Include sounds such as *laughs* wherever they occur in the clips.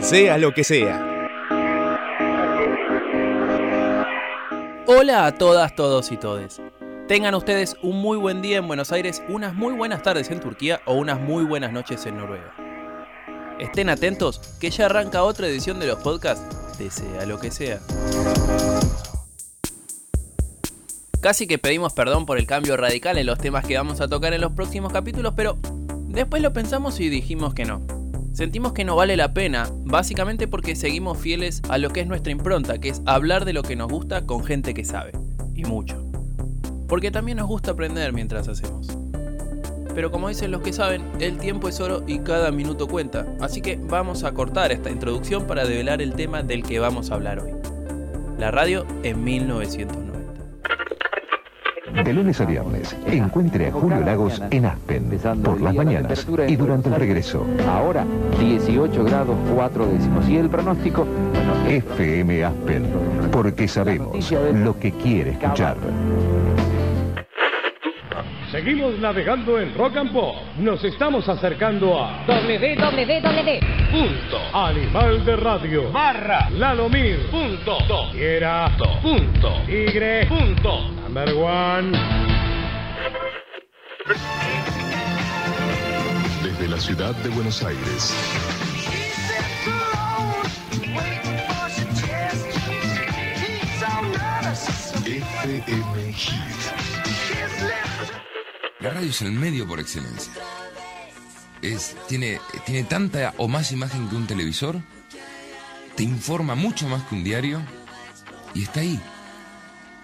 sea lo que sea. Hola a todas, todos y todes. Tengan ustedes un muy buen día en Buenos Aires, unas muy buenas tardes en Turquía o unas muy buenas noches en Noruega. Estén atentos que ya arranca otra edición de los podcasts de Sea lo que sea. Casi que pedimos perdón por el cambio radical en los temas que vamos a tocar en los próximos capítulos, pero después lo pensamos y dijimos que no. Sentimos que no vale la pena, básicamente porque seguimos fieles a lo que es nuestra impronta, que es hablar de lo que nos gusta con gente que sabe, y mucho. Porque también nos gusta aprender mientras hacemos. Pero como dicen los que saben, el tiempo es oro y cada minuto cuenta, así que vamos a cortar esta introducción para develar el tema del que vamos a hablar hoy. La radio en 1990. De lunes a viernes, encuentre a Julio Lagos en Aspen, por las mañanas y durante el regreso. Ahora 18 grados 4 décimos. Y el pronóstico, bueno, FM Aspen, porque sabemos lo que quiere escuchar. Seguimos navegando en Rock and Pop. Nos estamos acercando a www. punto animal de radio barra lalomir punto quiera punto y punto number one. Desde la ciudad de Buenos Aires. FM Hit. La radio es el medio por excelencia. Es, tiene, tiene tanta o más imagen que un televisor, te informa mucho más que un diario y está ahí.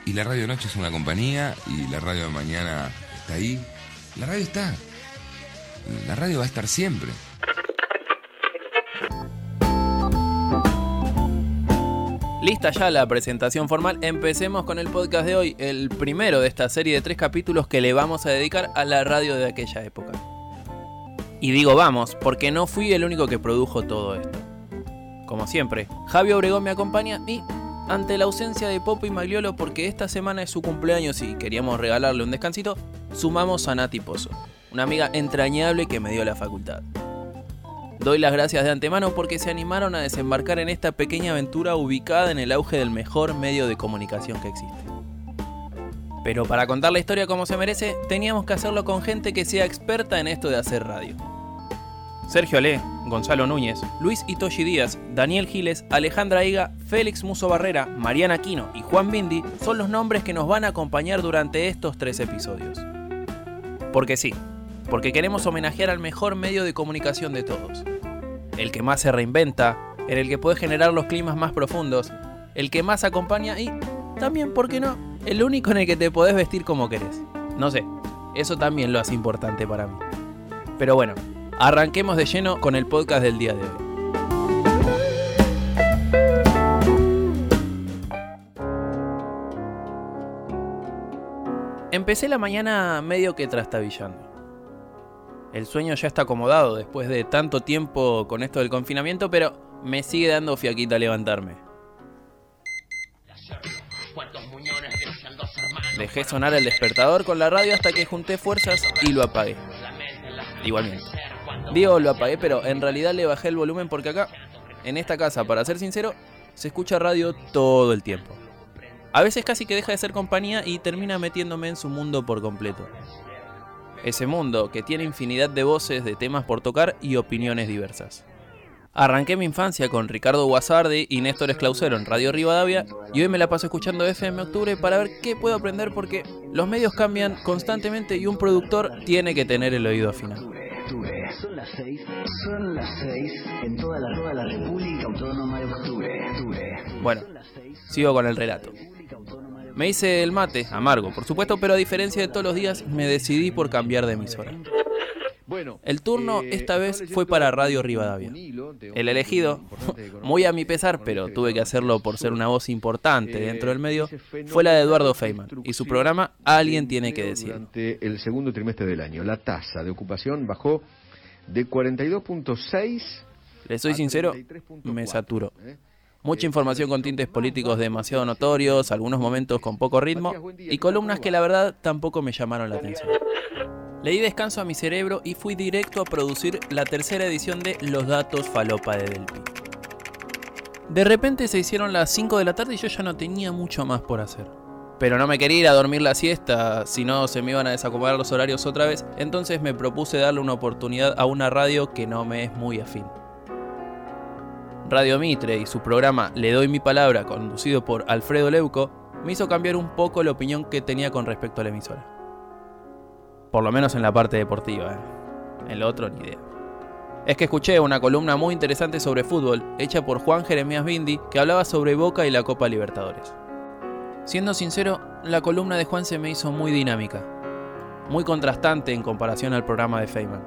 Y la radio de noche es una compañía y la radio de mañana está ahí. La radio está. La radio va a estar siempre. Lista ya la presentación formal, empecemos con el podcast de hoy, el primero de esta serie de tres capítulos que le vamos a dedicar a la radio de aquella época. Y digo vamos, porque no fui el único que produjo todo esto. Como siempre, Javi Obregón me acompaña y, ante la ausencia de Popo y Magliolo porque esta semana es su cumpleaños y queríamos regalarle un descansito, sumamos a Nati Pozo, una amiga entrañable que me dio la facultad. Doy las gracias de antemano porque se animaron a desembarcar en esta pequeña aventura ubicada en el auge del mejor medio de comunicación que existe. Pero para contar la historia como se merece, teníamos que hacerlo con gente que sea experta en esto de hacer radio. Sergio Ale, Gonzalo Núñez, Luis Itoshi Díaz, Daniel Giles, Alejandra Higa, Félix Muso Barrera, Mariana Quino y Juan Bindi son los nombres que nos van a acompañar durante estos tres episodios. Porque sí, porque queremos homenajear al mejor medio de comunicación de todos. El que más se reinventa, en el que puede generar los climas más profundos, el que más acompaña y también, ¿por qué no? El único en el que te podés vestir como querés. No sé, eso también lo hace importante para mí. Pero bueno, arranquemos de lleno con el podcast del día de hoy. Empecé la mañana medio que trastabillando. El sueño ya está acomodado después de tanto tiempo con esto del confinamiento, pero me sigue dando fiaquita levantarme. Dejé sonar el despertador con la radio hasta que junté fuerzas y lo apagué. Igualmente. Digo, lo apagué, pero en realidad le bajé el volumen porque acá, en esta casa, para ser sincero, se escucha radio todo el tiempo. A veces casi que deja de ser compañía y termina metiéndome en su mundo por completo. Ese mundo que tiene infinidad de voces, de temas por tocar y opiniones diversas. Arranqué mi infancia con Ricardo Guasardi y Néstor Esclausero en Radio Rivadavia y hoy me la paso escuchando FM Octubre para ver qué puedo aprender porque los medios cambian constantemente y un productor tiene que tener el oído afinado. Son las seis, son las seis en toda la, toda la República Autónoma de Octubre. Bueno, sigo con el relato. Me hice el mate, amargo, por supuesto, pero a diferencia de todos los días, me decidí por cambiar de emisora. El turno esta vez fue para Radio Rivadavia. El elegido, *laughs* muy a mi pesar, pero tuve que hacerlo por ser una voz importante dentro del medio, fue la de Eduardo Feynman y su programa Alguien tiene que decir. Durante el segundo trimestre del año, la tasa de ocupación bajó de 42.6 Le soy sincero, me saturó. Mucha información con tintes políticos demasiado notorios, algunos momentos con poco ritmo y columnas que la verdad tampoco me llamaron la atención. Le di descanso a mi cerebro y fui directo a producir la tercera edición de Los Datos Falopa de Delpi. De repente se hicieron las 5 de la tarde y yo ya no tenía mucho más por hacer. Pero no me quería ir a dormir la siesta, si no se me iban a desacomodar los horarios otra vez, entonces me propuse darle una oportunidad a una radio que no me es muy afín. Radio Mitre y su programa Le doy mi palabra, conducido por Alfredo Leuco, me hizo cambiar un poco la opinión que tenía con respecto a la emisora. Por lo menos en la parte deportiva, ¿eh? en lo otro ni idea. Es que escuché una columna muy interesante sobre fútbol, hecha por Juan Jeremías Bindi, que hablaba sobre Boca y la Copa Libertadores. Siendo sincero, la columna de Juan se me hizo muy dinámica, muy contrastante en comparación al programa de Feynman.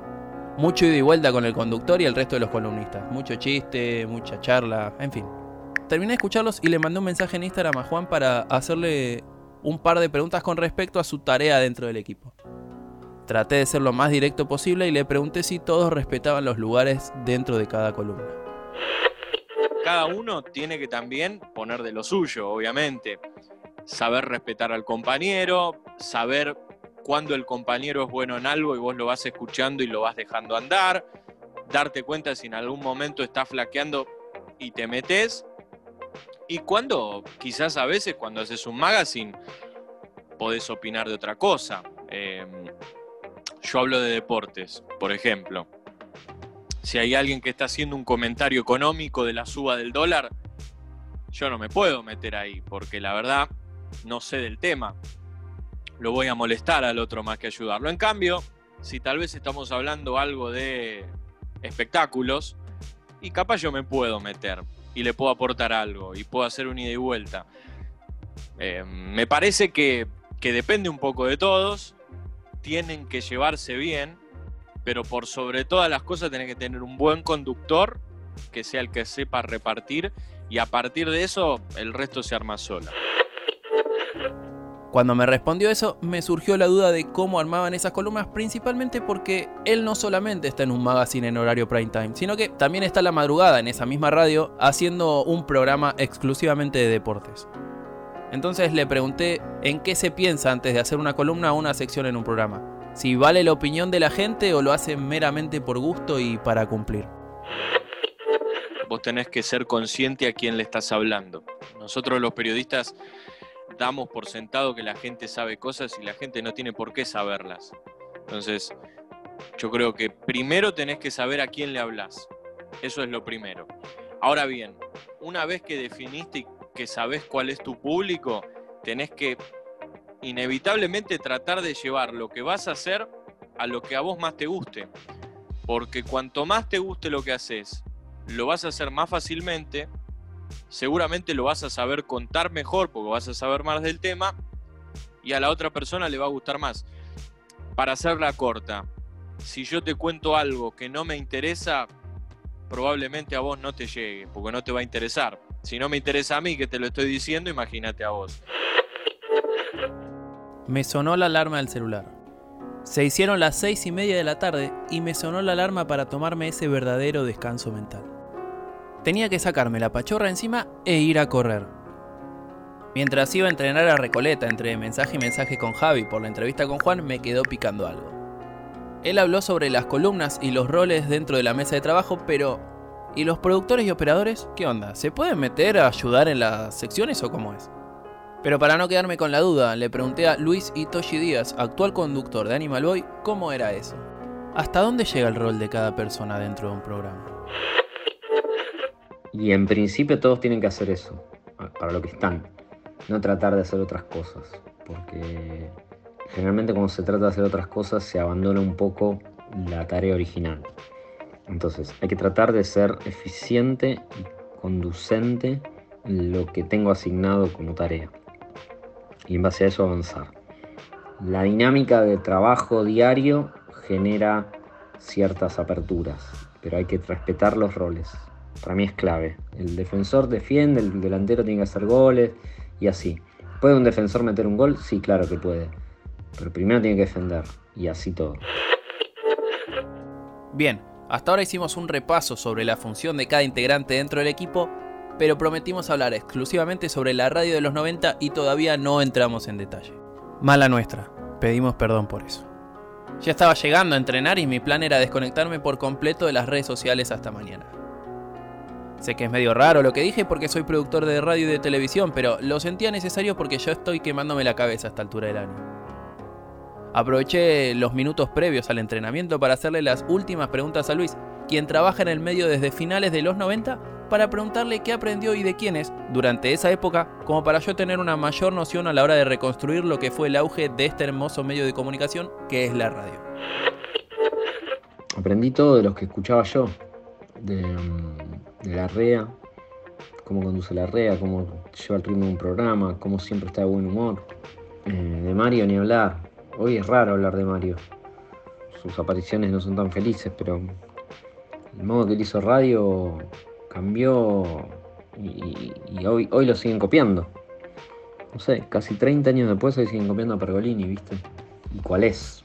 Mucho ida y vuelta con el conductor y el resto de los columnistas. Mucho chiste, mucha charla, en fin. Terminé de escucharlos y le mandé un mensaje en Instagram a Juan para hacerle un par de preguntas con respecto a su tarea dentro del equipo. Traté de ser lo más directo posible y le pregunté si todos respetaban los lugares dentro de cada columna. Cada uno tiene que también poner de lo suyo, obviamente. Saber respetar al compañero, saber cuando el compañero es bueno en algo y vos lo vas escuchando y lo vas dejando andar, darte cuenta si en algún momento está flaqueando y te metes, y cuando quizás a veces cuando haces un magazine podés opinar de otra cosa. Em, yo hablo de deportes, por ejemplo. Si hay alguien que está haciendo un comentario económico de la suba del dólar, yo no me puedo meter ahí, porque la verdad no sé del tema lo voy a molestar al otro más que ayudarlo. En cambio, si tal vez estamos hablando algo de espectáculos, y capaz yo me puedo meter y le puedo aportar algo y puedo hacer un ida y vuelta. Eh, me parece que, que depende un poco de todos, tienen que llevarse bien, pero por sobre todas las cosas tienen que tener un buen conductor que sea el que sepa repartir y a partir de eso el resto se arma sola. Cuando me respondió eso, me surgió la duda de cómo armaban esas columnas, principalmente porque él no solamente está en un magazine en horario prime time, sino que también está la madrugada en esa misma radio haciendo un programa exclusivamente de deportes. Entonces le pregunté en qué se piensa antes de hacer una columna o una sección en un programa. Si vale la opinión de la gente o lo hace meramente por gusto y para cumplir. Vos tenés que ser consciente a quién le estás hablando. Nosotros los periodistas damos por sentado que la gente sabe cosas y la gente no tiene por qué saberlas. Entonces, yo creo que primero tenés que saber a quién le hablas. Eso es lo primero. Ahora bien, una vez que definiste y que sabes cuál es tu público, tenés que inevitablemente tratar de llevar lo que vas a hacer a lo que a vos más te guste. Porque cuanto más te guste lo que haces, lo vas a hacer más fácilmente seguramente lo vas a saber contar mejor porque vas a saber más del tema y a la otra persona le va a gustar más. Para hacerla corta, si yo te cuento algo que no me interesa, probablemente a vos no te llegue, porque no te va a interesar. Si no me interesa a mí que te lo estoy diciendo, imagínate a vos. Me sonó la alarma del celular. Se hicieron las seis y media de la tarde y me sonó la alarma para tomarme ese verdadero descanso mental. Tenía que sacarme la pachorra encima e ir a correr. Mientras iba a entrenar a Recoleta entre mensaje y mensaje con Javi por la entrevista con Juan, me quedó picando algo. Él habló sobre las columnas y los roles dentro de la mesa de trabajo, pero ¿y los productores y operadores? ¿Qué onda? ¿Se pueden meter a ayudar en las secciones o cómo es? Pero para no quedarme con la duda, le pregunté a Luis Itoshi Díaz, actual conductor de Animal Boy, cómo era eso. ¿Hasta dónde llega el rol de cada persona dentro de un programa? Y en principio todos tienen que hacer eso, para lo que están, no tratar de hacer otras cosas, porque generalmente cuando se trata de hacer otras cosas se abandona un poco la tarea original. Entonces hay que tratar de ser eficiente y conducente en lo que tengo asignado como tarea y en base a eso avanzar. La dinámica de trabajo diario genera ciertas aperturas, pero hay que respetar los roles para mí es clave. El defensor defiende, el delantero tiene que hacer goles y así. ¿Puede un defensor meter un gol? Sí, claro que puede. Pero primero tiene que defender y así todo. Bien, hasta ahora hicimos un repaso sobre la función de cada integrante dentro del equipo, pero prometimos hablar exclusivamente sobre la radio de los 90 y todavía no entramos en detalle. Mala nuestra, pedimos perdón por eso. Ya estaba llegando a entrenar y mi plan era desconectarme por completo de las redes sociales hasta mañana. Sé que es medio raro lo que dije porque soy productor de radio y de televisión, pero lo sentía necesario porque yo estoy quemándome la cabeza a esta altura del año. Aproveché los minutos previos al entrenamiento para hacerle las últimas preguntas a Luis, quien trabaja en el medio desde finales de los 90, para preguntarle qué aprendió y de quiénes durante esa época, como para yo tener una mayor noción a la hora de reconstruir lo que fue el auge de este hermoso medio de comunicación que es la radio. Aprendí todo de los que escuchaba yo, de, de la REA, cómo conduce la REA, cómo lleva el ritmo de un programa, cómo siempre está de buen humor. Eh, de Mario ni hablar. Hoy es raro hablar de Mario. Sus apariciones no son tan felices, pero el modo que él hizo radio cambió y, y hoy, hoy lo siguen copiando. No sé, casi 30 años después hoy siguen copiando a Pergolini, ¿viste? ¿Y cuál es?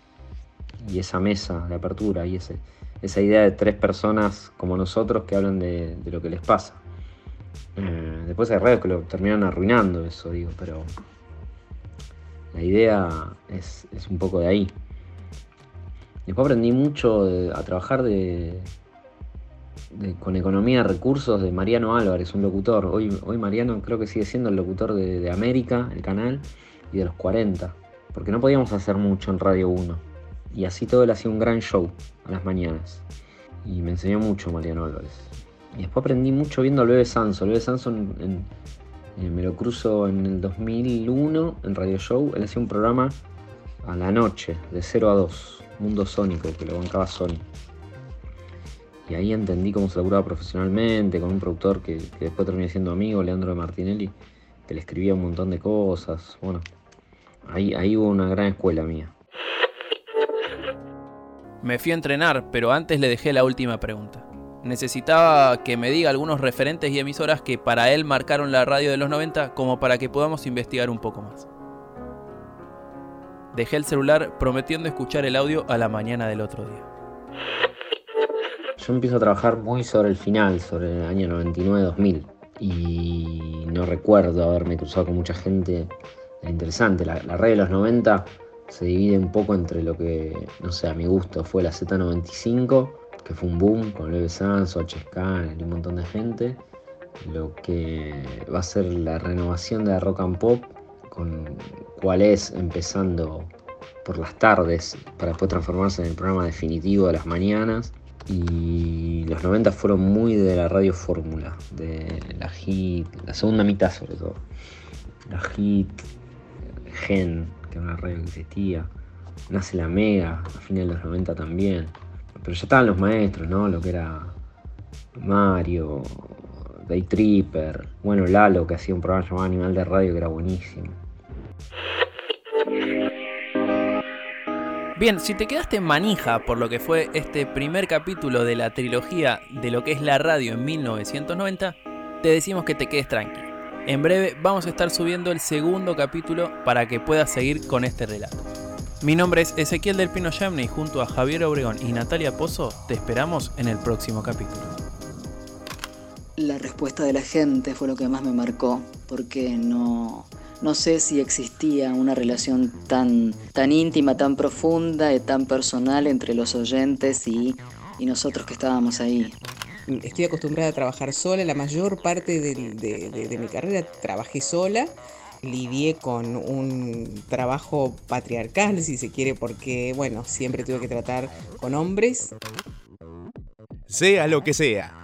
Y esa mesa de apertura y ese, esa idea de tres personas como nosotros que hablan de, lo que les pasa. Eh, después hay radios que lo terminan arruinando eso, digo, pero la idea es, un poco de ahí. Después aprendí mucho a trabajar de, de- con economía de recursos de Mariano Álvarez, un locutor. Hoy, hoy Mariano creo que sigue siendo el locutor de, de América, el canal, y de los 40. Porque no podíamos hacer mucho en Radio 1. Y así todo él hacía un gran show a las mañanas. Y me enseñó mucho Mariano Álvarez. Y después aprendí mucho viendo al Bebe Sanso. El Bebe Sanso en- me lo cruzo en el 2001 en Radio Show. Él hacía un programa a la noche, de 0 a 2. Mundo Sónico, que lo bancaba Sony. Y ahí entendí cómo se laburaba profesionalmente, con un productor que, que después terminé siendo amigo, Leandro de Martinelli, que le escribía un montón de cosas. Bueno, ahí, ahí hubo una gran escuela mía. Me fui a entrenar, pero antes le dejé la última pregunta. Necesitaba que me diga algunos referentes y emisoras que para él marcaron la radio de los 90 como para que podamos investigar un poco más. Dejé el celular prometiendo escuchar el audio a la mañana del otro día. Yo empiezo a trabajar muy sobre el final, sobre el año 99-2000. Y no recuerdo haberme cruzado con mucha gente interesante. La, la de los 90 se divide un poco entre lo que, no sé, a mi gusto fue la Z95, que fue un boom con Leve Sanso, H-Scan y un montón de gente. Lo que va a ser la renovación de la rock and pop, con cuál es empezando por las tardes para después transformarse en el programa definitivo de las mañanas. Y los 90 fueron muy de la radio fórmula, de la hit, la segunda mitad sobre todo. La hit, Gen, que era una radio que existía. Nace la Mega, a fines de los 90 también. Pero ya estaban los maestros, ¿no? Lo que era Mario, Day Tripper, bueno, Lalo, que hacía un programa llamado Animal de Radio que era buenísimo. Bien, si te quedaste manija por lo que fue este primer capítulo de la trilogía de lo que es la radio en 1990, te decimos que te quedes tranquilo. En breve vamos a estar subiendo el segundo capítulo para que puedas seguir con este relato. Mi nombre es Ezequiel del Pino Yamne y junto a Javier Obregón y Natalia Pozo te esperamos en el próximo capítulo. La respuesta de la gente fue lo que más me marcó, porque no, no sé si existía una relación tan, tan íntima, tan profunda y tan personal entre los oyentes y, y nosotros que estábamos ahí. Estoy acostumbrada a trabajar sola, la mayor parte de mi carrera trabajé sola, lidié con un trabajo patriarcal, si se quiere, porque, bueno, siempre tuve que tratar con hombres. Sea lo que sea,